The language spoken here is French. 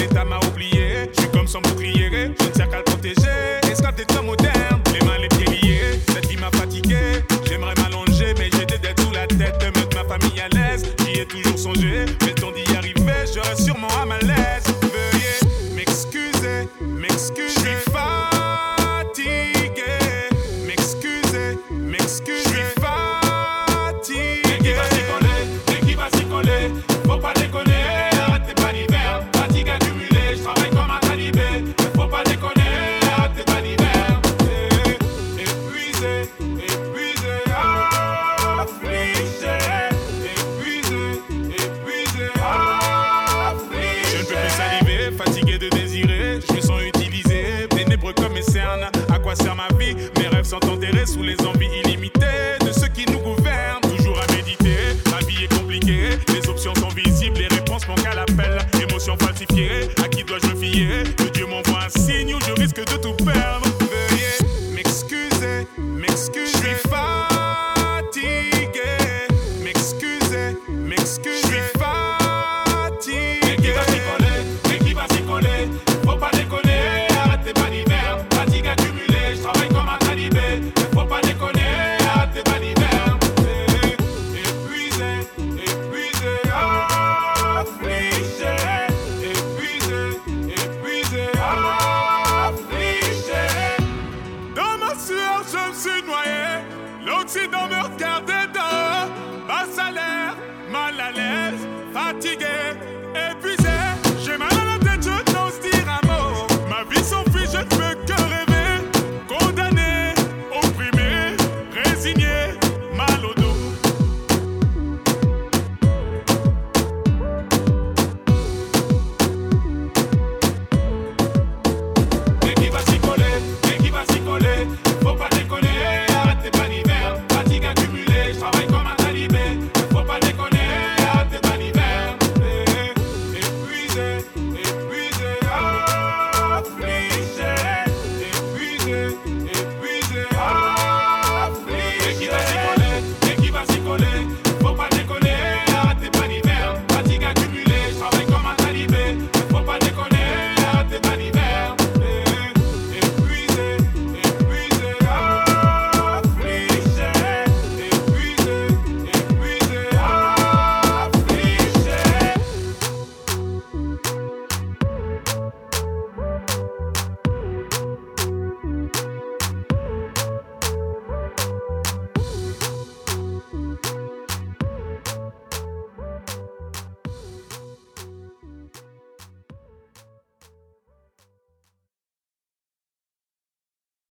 l'État m'a oublié. Je suis comme son bouclier, je ne tiens qu'à le protéger. Mes rêves sont enterrés sous les envies illimitées de ceux qui nous gouvernent. Toujours à méditer, la vie est compliquée. Les options sont visibles, les réponses manquent à l'appel. Émotions falsifiées, à qui dois-je fier Que Dieu m'envoie un signe ou je risque de tout perdre. Veuillez m'excuser, m'excuser. Je suis fatigué, m'excuser, m'excuser. Take.